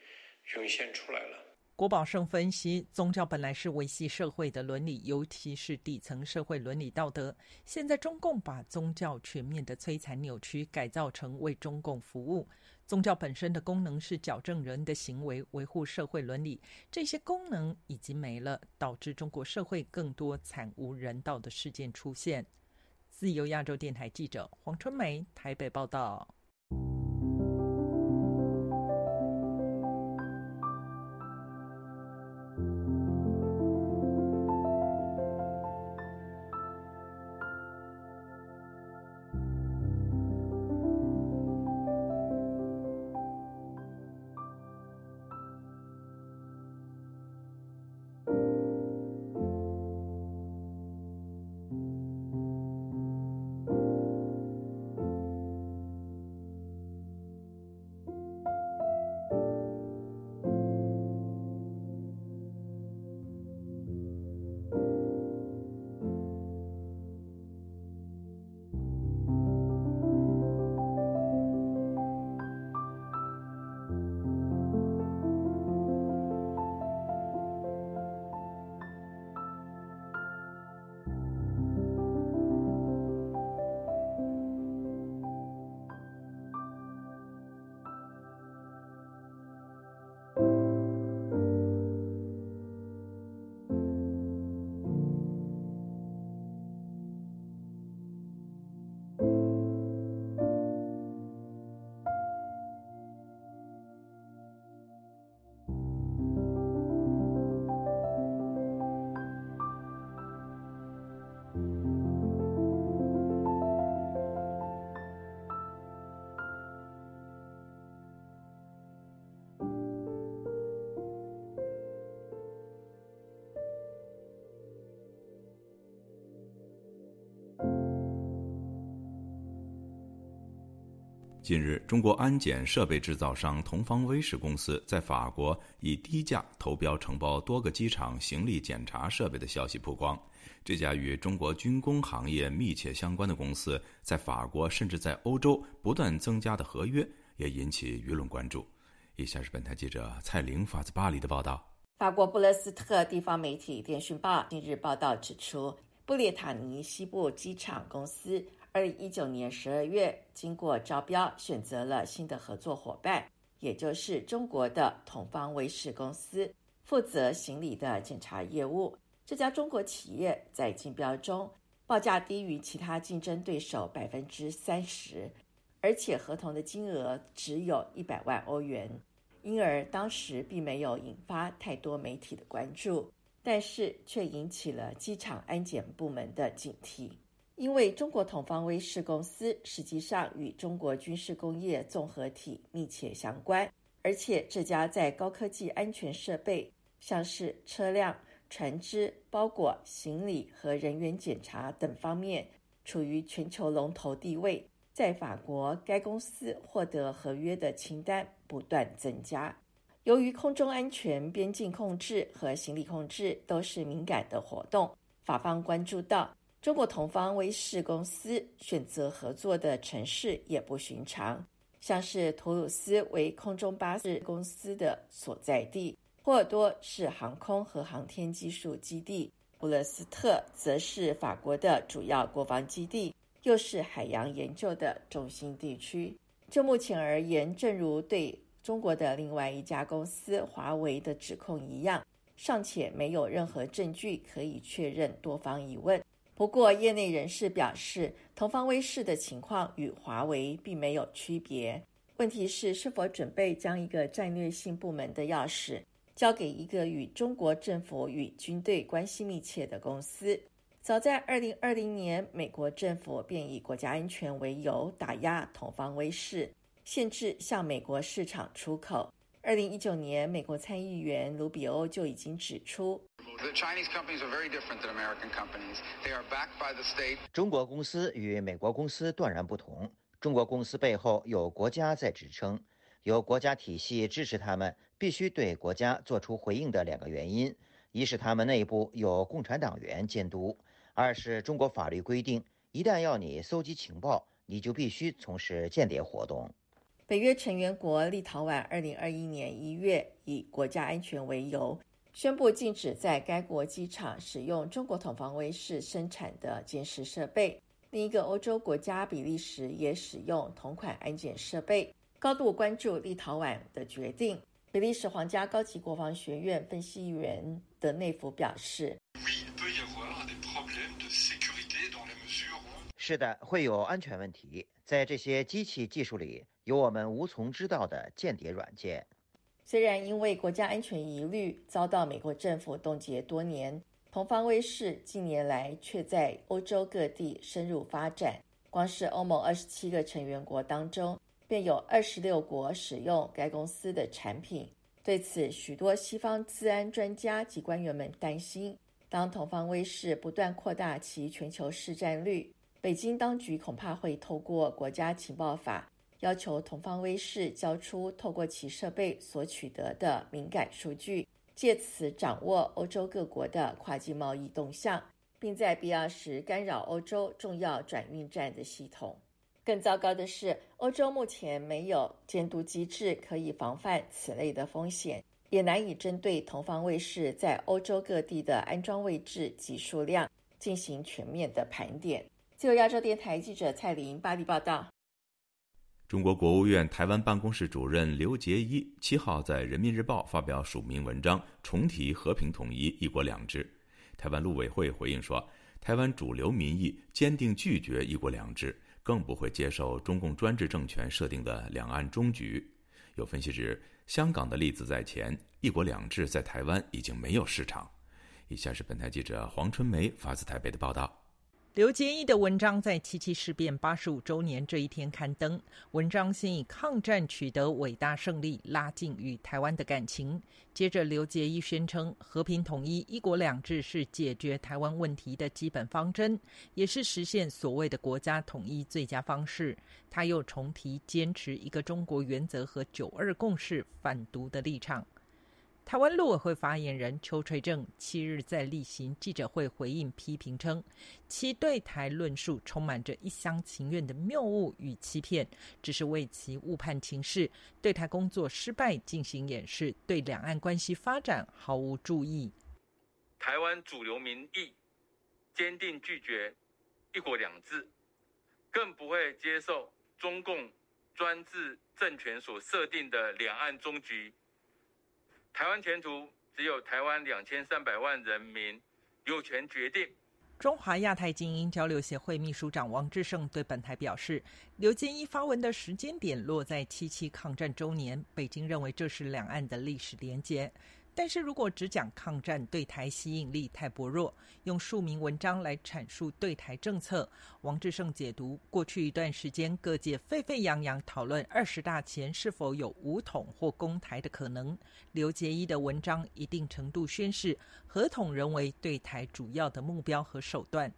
Speaker 27: 涌现出来了。”
Speaker 23: 郭宝胜分析，宗教本来是维系社会的伦理，尤其是底层社会伦理道德。现在中共把宗教全面的摧残、扭曲、改造成为中共服务。宗教本身的功能是矫正人的行为，维护社会伦理。这些功能已经没了，导致中国社会更多惨无人道的事件出现。自由亚洲电台记者黄春梅台北报道。
Speaker 2: 近日，中国安检设备制造商同方威视公司在法国以低价投标承包多个机场行李检查设备的消息曝光。这家与中国军工行业密切相关的公司，在法国甚至在欧洲不断增加的合约，也引起舆论关注。以下是本台记者蔡玲发自巴黎的报道：
Speaker 28: 法国布勒斯特地方媒体《电讯报》近日报道指出，布列塔尼西部机场公司。二零一九年十二月，经过招标，选择了新的合作伙伴，也就是中国的同方威视公司，负责行李的检查业务。这家中国企业在竞标中报价低于其他竞争对手百分之三十。而且合同的金额只有一百万欧元，因而当时并没有引发太多媒体的关注，但是却引起了机场安检部门的警惕。因为中国统方威视公司实际上与中国军事工业综合体密切相关，而且这家在高科技安全设备，像是车辆、船只、包裹、行李和人员检查等方面，处于全球龙头地位。在法国，该公司获得合约的清单不断增加。由于空中安全、边境控制和行李控制都是敏感的活动，法方关注到。中国同方威视公司选择合作的城市也不寻常，像是图鲁斯为空中巴士公司的所在地，波尔多是航空和航天技术基地，布勒斯特则是法国的主要国防基地，又是海洋研究的中心地区。就目前而言，正如对中国的另外一家公司华为的指控一样，尚且没有任何证据可以确认多方疑问。不过，业内人士表示，同方威视的情况与华为并没有区别。问题是，是否准备将一个战略性部门的钥匙交给一个与中国政府与军队关系密切的公司？早在二零二零年，美国政府便以国家安全为由打压同方威视，限制向美国市场出口。二零一九年，美国参议员卢比欧就已经指出。
Speaker 29: 中国公司与美国公司断然不同。中国公司背后有国家在支撑，有国家体系支持他们，必须对国家做出回应的两个原因：一是他们内部有共产党员监督；二是中国法律规定，一旦要你搜集情报，你就必须从事间谍活动。
Speaker 28: 北约成员国立陶宛，二零二一年一月以国家安全为由。宣布禁止在该国机场使用中国统防卫视生产的监视设备。另一个欧洲国家比利时也使用同款安检设备，高度关注立陶宛的决定。比利时皇家高级国防学院分析员德内夫表示：“
Speaker 29: 是的，会有安全问题。在这些机器技术里，有我们无从知道的间谍软件。”
Speaker 28: 虽然因为国家安全疑虑遭到美国政府冻结多年，同方威视近年来却在欧洲各地深入发展。光是欧盟二十七个成员国当中，便有二十六国使用该公司的产品。对此，许多西方治安专家及官员们担心，当同方威视不断扩大其全球市占率，北京当局恐怕会透过国家情报法。要求同方威视交出透过其设备所取得的敏感数据，借此掌握欧洲各国的跨境贸易动向，并在必要时干扰欧洲重要转运站的系统。更糟糕的是，欧洲目前没有监督机制可以防范此类的风险，也难以针对同方卫视在欧洲各地的安装位置及数量进行全面的盘点。自由亚洲电台记者蔡琳巴黎报道。
Speaker 2: 中国国务院台湾办公室主任刘杰一七号在《人民日报》发表署名文章，重提和平统一、一国两制。台湾陆委会回应说，台湾主流民意坚定拒绝一国两制，更不会接受中共专制政权设定的两岸终局。有分析指，香港的例子在前，一国两制在台湾已经没有市场。以下是本台记者黄春梅发自台北的报道。
Speaker 23: 刘杰一的文章在七七事变八十五周年这一天刊登。文章先以抗战取得伟大胜利拉近与台湾的感情。接着，刘杰一宣称，和平统一、一国两制是解决台湾问题的基本方针，也是实现所谓的国家统一最佳方式。他又重提坚持一个中国原则和九二共识反独的立场。台湾陆委会发言人邱垂正七日在例行记者会回应批评称，其对台论述充满着一厢情愿的谬误与欺骗，只是为其误判情势、对台工作失败进行掩饰，对两岸关系发展毫无注意。
Speaker 30: 台湾主流民意坚定拒绝一国两制，更不会接受中共专制政权所设定的两岸终局。台湾前途只有台湾两千三百万人民有权决定。
Speaker 23: 中华亚太精英交流协会秘书长王志胜对本台表示，刘建一发文的时间点落在七七抗战周年，北京认为这是两岸的历史连结。但是如果只讲抗战对台吸引力太薄弱，用数名文章来阐述对台政策，王志胜解读过去一段时间各界沸沸扬扬讨论二十大前是否有武统或攻台的可能，刘杰一的文章一定程度宣示合统仍为对台主要的目标和手段。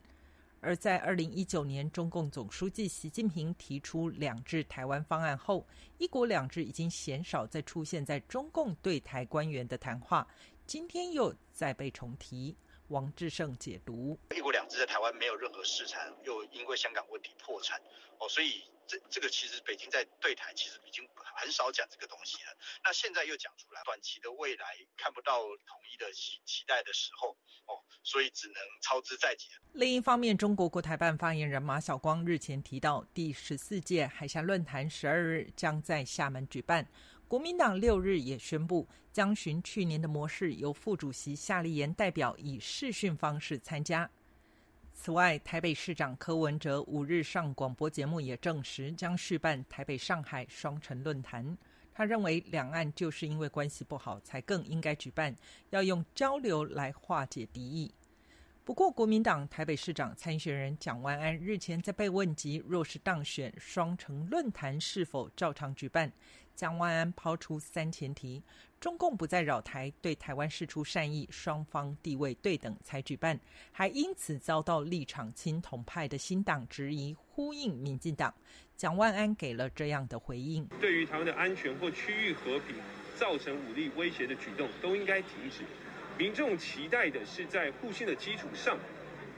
Speaker 23: 而在二零一九年，中共总书记习近平提出“两制台湾”方案后，“一国两制”已经鲜少再出现在中共对台官员的谈话，今天又再被重提。王志胜解读：“
Speaker 31: 一国两制在台湾没有任何市场，又因为香港问题破产，哦，所以。”这这个其实北京在对台其实已经很少讲这个东西了，那现在又讲出来，短期的未来看不到统一的期期待的时候，哦，所以只能操之在己。
Speaker 23: 另一方面，中国国台办发言人马晓光日前提到，第十四届海峡论坛十二日将在厦门举办，国民党六日也宣布将循去年的模式，由副主席夏立言代表以视讯方式参加。此外，台北市长柯文哲五日上广播节目也证实，将续办台北上海双城论坛。他认为，两岸就是因为关系不好，才更应该举办，要用交流来化解敌意。不过，国民党台北市长参选人蒋万安日前在被问及若是当选，双城论坛是否照常举办，蒋万安抛出三前提：中共不再扰台，对台湾释出善意，双方地位对等才举办，还因此遭到立场亲统派的新党质疑，呼应民进党。蒋万安给了这样的回应：
Speaker 32: 对于台湾的安全或区域和平造成武力威胁的举动，都应该停止。民众期待的是在互信的基础上，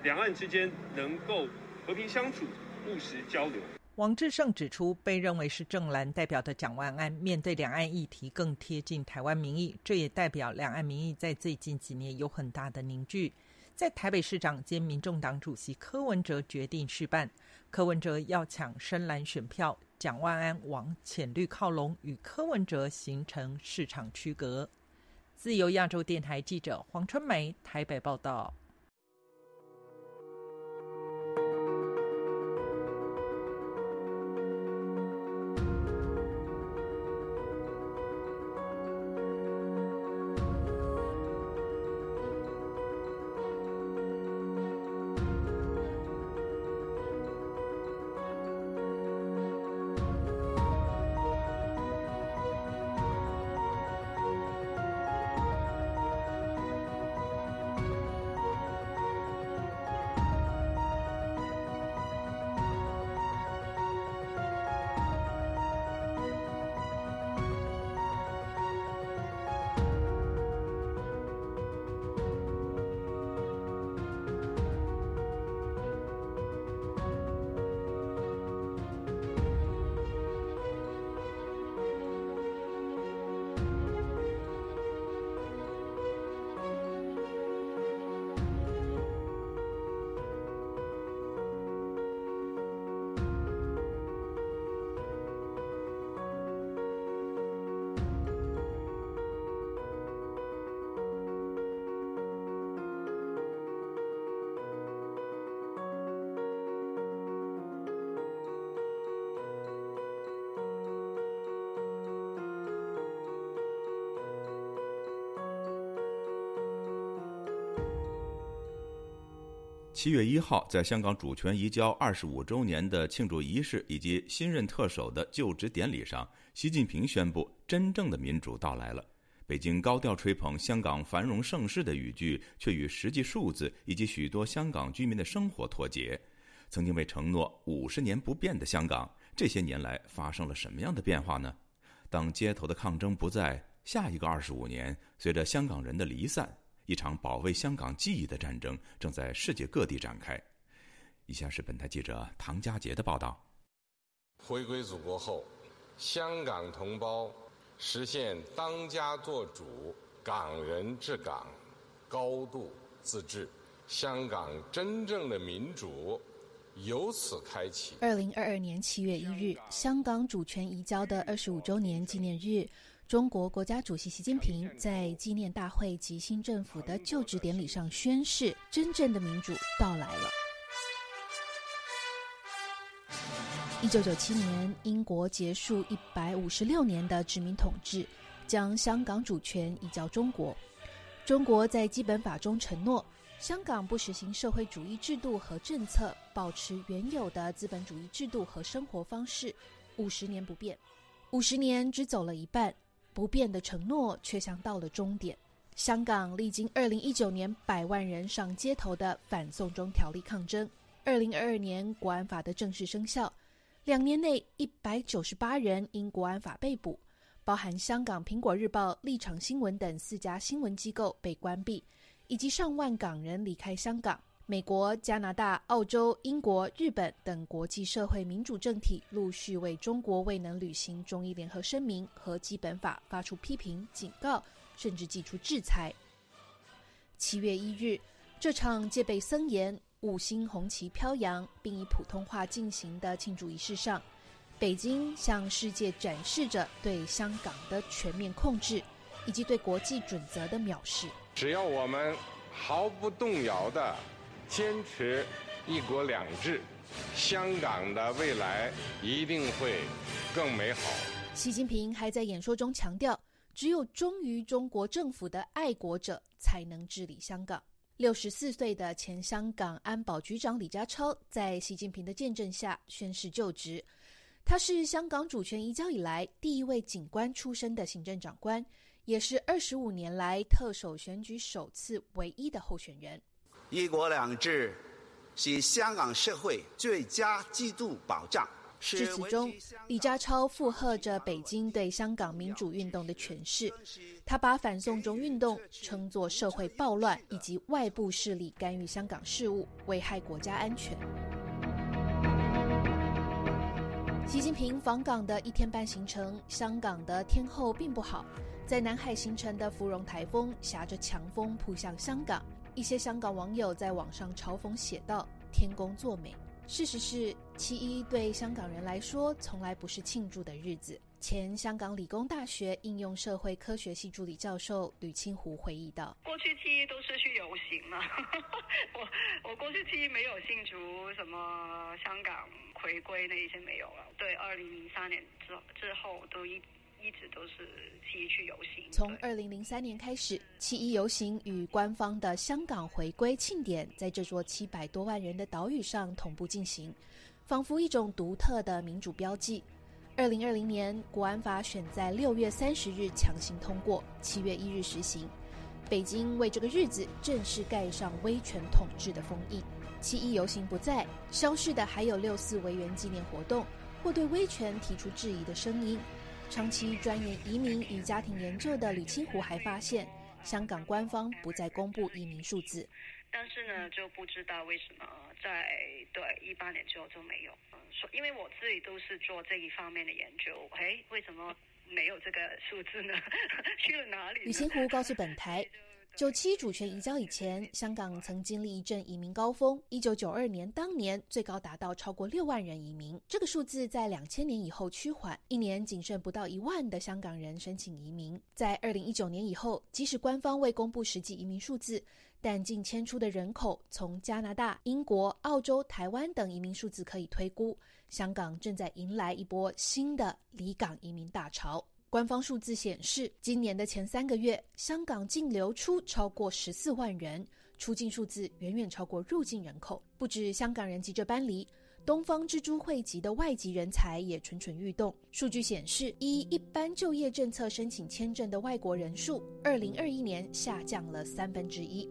Speaker 32: 两岸之间能够和平相处、务实交流。
Speaker 23: 王志胜指出，被认为是正蓝代表的蒋万安，面对两岸议题更贴近台湾民意，这也代表两岸民意在最近几年有很大的凝聚。在台北市长兼民众党主席柯文哲决定续办，柯文哲要抢深蓝选票，蒋万安往浅绿靠拢，与柯文哲形成市场区隔。自由亚洲电台记者黄春梅台北报道。
Speaker 2: 七月一号，在香港主权移交二十五周年的庆祝仪式以及新任特首的就职典礼上，习近平宣布：“真正的民主到来了。”北京高调吹捧香港繁荣盛世的语句，却与实际数字以及许多香港居民的生活脱节。曾经被承诺五十年不变的香港，这些年来发生了什么样的变化呢？当街头的抗争不在，下一个二十五年，随着香港人的离散。一场保卫香港记忆的战争正在世界各地展开。以下是本台记者唐佳杰的报道：
Speaker 33: 回归祖国后，香港同胞实现当家作主、港人治港、高度自治，香港真正的民主由此开启。
Speaker 34: 二零二二年七月一日，香港主权移交的二十五周年纪念日。
Speaker 35: 中国国家主席习近平在纪念大会及新政府的就职典礼上宣誓：真正的民主到来了。一九九七年，英国结束一百五十六年的殖民统治，将香港主权移交中国。中国在基本法中承诺，香港不实行社会主义制度和政策，保持原有的资本主义制度和生活方式，五十年不变。五十年只走了一半，不变的承诺却像到了终点。香港历经二零一九年百万人上街头的反送中条例抗争，二零二二年国安法的正式生效。两年内，一百九十八人因国安法被捕，包含香港《苹果日报》、立场新闻等四家新闻机构被关闭，以及上万港人离开香港。美国、加拿大、澳洲、英国、日本等国际社会民主政体陆续为中国未能履行中伊联合声明和基本法发出批评、警告，甚至祭出制裁。七月一日，这场戒备森严。五星红旗飘扬，并以普通话进行的庆祝仪式上，北京向世界展示着对香港的全面控制，以及对国际准则的藐视。
Speaker 33: 只要我们毫不动摇地坚持“一国两制”，香港的未来一定会更美好。
Speaker 35: 习近平还在演说中强调，只有忠于中国政府的爱国者才能治理香港。六十四岁的前香港安保局长李家超在习近平的见证下宣誓就职。他是香港主权移交以来第一位警官出身的行政长官，也是二十五年来特首选举首次唯一的候选人。
Speaker 34: 一国两制是香港社会最佳制度保障。
Speaker 35: 致辞中，李家超附和着北京对香港民主运动的诠释。他把反送中运动称作社会暴乱以及外部势力干预香港事务，危害国家安全。习近平访港的一天半行程，香港的天候并不好，在南海形成的芙蓉台风挟着强风扑向香港。一些香港网友在网上嘲讽写道：“天公作美。”事实是，七一对香港人来说从来不是庆祝的日子。前香港理工大学应用社会科学系助理教授吕清湖回忆道：“
Speaker 25: 过去七一都是去游行嘛，我我过去七一没有庆祝什么香港回归那一些没有了。对，二零零三年之之后都一。”一直都是七一去游行。
Speaker 35: 从二零零三年开始，七一游行与官方的香港回归庆典在这座七百多万人的岛屿上同步进行，仿佛一种独特的民主标记。二零二零年，国安法选在六月三十日强行通过，七月一日实行。北京为这个日子正式盖上威权统治的封印。七一游行不在，消失的还有六四维园纪念活动或对威权提出质疑的声音。长期钻研移民与家庭研究的李清湖还发现，香港官方不再公布移民数字，
Speaker 25: 但是呢，就不知道为什么在对一八年之后就没有。嗯，说因为我自己都是做这一方面的研究，哎，为什么没有这个数字呢？去了哪里？
Speaker 35: 李清湖告诉本台。九七主权移交以前，香港曾经历一阵移民高峰。一九九二年当年最高达到超过六万人移民，这个数字在两千年以后趋缓，一年仅剩不到一万的香港人申请移民。在二零一九年以后，即使官方未公布实际移民数字，但近迁出的人口从加拿大、英国、澳洲、台湾等移民数字可以推估，香港正在迎来一波新的离港移民大潮。官方数字显示，今年的前三个月，香港净流出超过十四万人，出境数字远远超过入境人口。不止香港人急着搬离，东方之珠汇集的外籍人才也蠢蠢欲动。数据显示，依一般就业政策申请签证的外国人数，二零二一年下降了三分之一。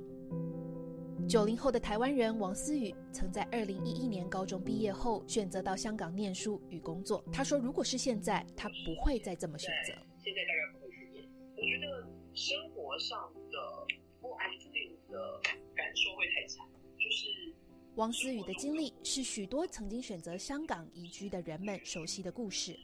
Speaker 35: 九零后的台湾人王思雨曾在二零一一年高中毕业后选择到香港念书与工作。他说：“如果是现在，他不会再这么选择。
Speaker 36: 现在大概不会去念。我觉得生活上的不安定的感受会太惨。”就是
Speaker 35: 王思雨的经历是许多曾经选择香港移居的人们熟悉的故事。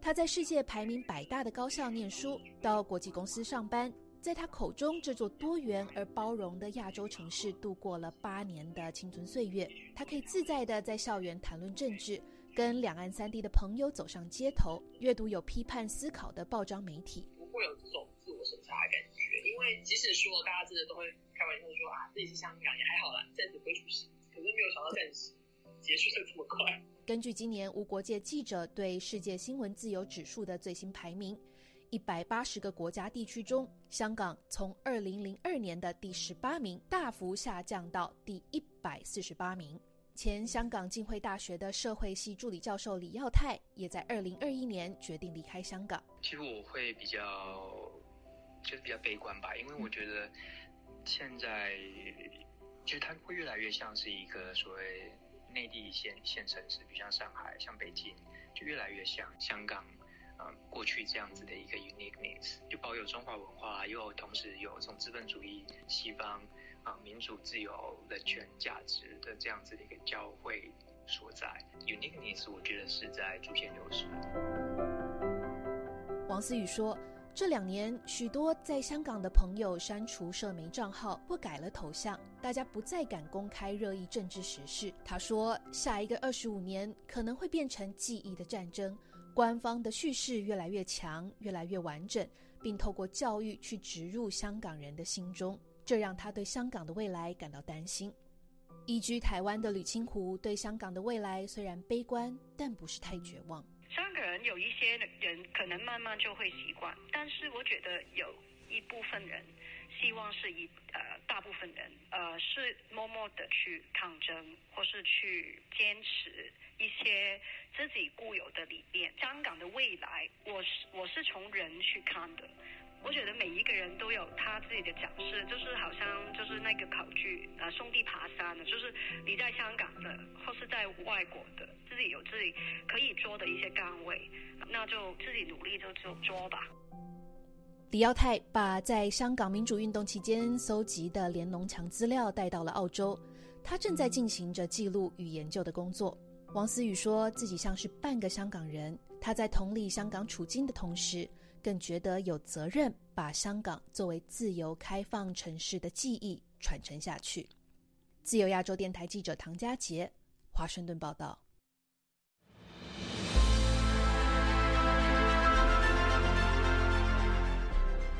Speaker 35: 他在世界排名百大的高校念书，到国际公司上班。在他口中，这座多元而包容的亚洲城市度过了八年的青春岁月。他可以自在地在校园谈论政治，跟两岸三地的朋友走上街头，阅读有批判思考的报章媒体。
Speaker 36: 不会有这种自我审查的感觉，因为即使说大家真的都会开玩笑说啊自己是香港也还好啦，暂时不会出事，可是没有想到暂时结束的这么快。
Speaker 35: 根据今年无国界记者对世界新闻自由指数的最新排名，一百八十个国家地区中，香港从二零零二年的第十八名大幅下降到第一百四十八名。前香港浸会大学的社会系助理教授李耀泰也在二零二一年决定离开香港。
Speaker 37: 其实我会比较，就是比较悲观吧，因为我觉得现在其实它会越来越像是一个所谓内地县县城市，比如像上海、像北京，就越来越像香港，过去这样子的一个 uniqueness，就保有中华文化，又同时有从资本主义西方。啊，民主、自由、人权价值的这样子的一个交汇所在，uniqueness，我觉得是在逐渐流失。
Speaker 35: 王思雨说，这两年许多在香港的朋友删除社媒账号或改了头像，大家不再敢公开热议政治时事。他说，下一个二十五年可能会变成记忆的战争，官方的叙事越来越强，越来越完整，并透过教育去植入香港人的心中。这让他对香港的未来感到担心。移居台湾的吕清湖对香港的未来虽然悲观，但不是太绝望。
Speaker 25: 香港人有一些人可能慢慢就会习惯，但是我觉得有一部分人希望是一呃大部分人呃是默默的去抗争，或是去坚持一些自己固有的理念。香港的未来，我是我是从人去看的。我觉得每一个人都有他自己的讲事，就是好像就是那个考据，呃，兄弟爬山的，就是你在香港的或是在外国的，自己有自己可以做的一些岗位，那就自己努力就就做吧。
Speaker 35: 李耀泰把在香港民主运动期间搜集的连农墙资料带到了澳洲，他正在进行着记录与研究的工作。王思雨说自己像是半个香港人，他在同理香港处境的同时。更觉得有责任把香港作为自由开放城市的记忆传承下去。自由亚洲电台记者唐佳杰，华盛顿报道。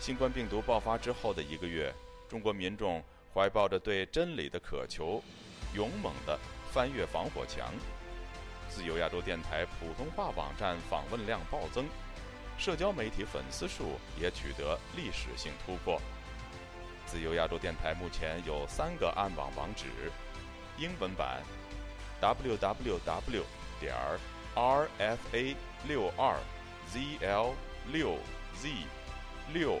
Speaker 2: 新冠病毒爆发之后的一个月，中国民众怀抱着对真理的渴求，勇猛地翻越防火墙。自由亚洲电台普通话网站访问量暴增，社交媒体粉丝数也取得历史性突破。自由亚洲电台目前有三个暗网网址：英文版 www 点 rfa 六二 zl 六 z 六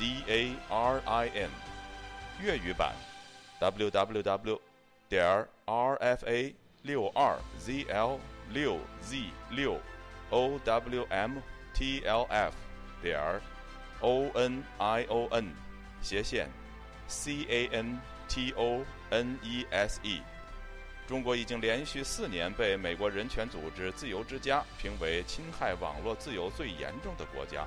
Speaker 2: d a r i n 粤语版 w w w 点 r f a 六二 zl 六 z 六 owmtlf 点 onion 斜线 cantonese。中国已经连续四年被美国人权组织自由之家评为侵害网络自由最严重的国家。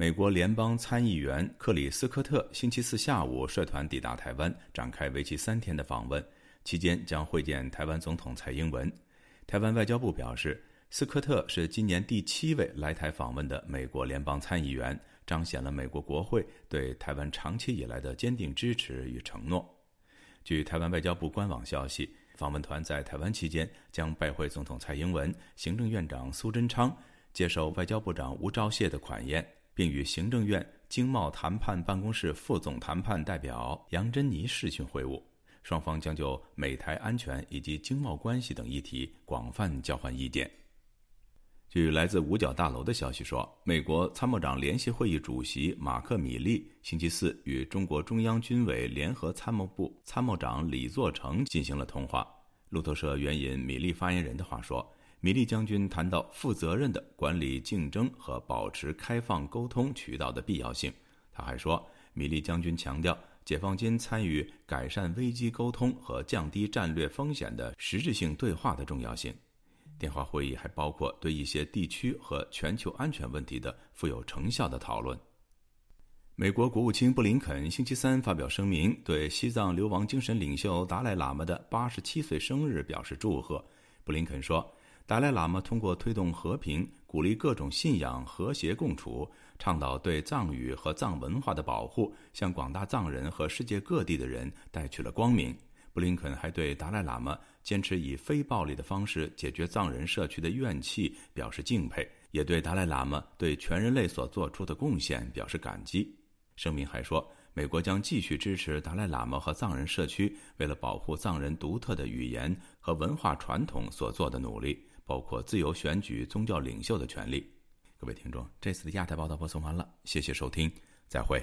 Speaker 2: 美国联邦参议员克里斯科特星期四下午率团抵达台湾，展开为期三天的访问，期间将会见台湾总统蔡英文。台湾外交部表示，斯科特是今年第七位来台访问的美国联邦参议员，彰显了美国国会对台湾长期以来的坚定支持与承诺。据台湾外交部官网消息。访问团在台湾期间将拜会总统蔡英文、行政院长苏贞昌，接受外交部长吴钊燮的款宴，并与行政院经贸谈判办公室副总谈判代表杨珍妮视讯会晤，双方将就美台安全以及经贸关系等议题广泛交换意见。据来自五角大楼的消息说，美国参谋长联席会议主席马克·米利星期四与中国中央军委联合参谋部参谋长李作成进行了通话。路透社援引米利发言人的话说，米利将军谈到负责任的管理竞争和保持开放沟通渠道的必要性。他还说，米利将军强调解放军参与改善危机沟通和降低战略风险的实质性对话的重要性。电话会议还包括对一些地区和全球安全问题的富有成效的讨论。美国国务卿布林肯星期三发表声明，对西藏流亡精神领袖达赖喇嘛的八十七岁生日表示祝贺。布林肯说，达赖喇嘛通过推动和平、鼓励各种信仰和谐共处、倡导对藏语和藏文化的保护，向广大藏人和世界各地的人带去了光明。布林肯还对达赖喇嘛坚持以非暴力的方式解决藏人社区的怨气表示敬佩，也对达赖喇嘛对全人类所做出的贡献表示感激。声明还说，美国将继续支持达赖喇嘛和藏人社区为了保护藏人独特的语言和文化传统所做的努力，包括自由选举宗教领袖的权利。各位听众这次的亚太报道播送完了谢谢收听再会。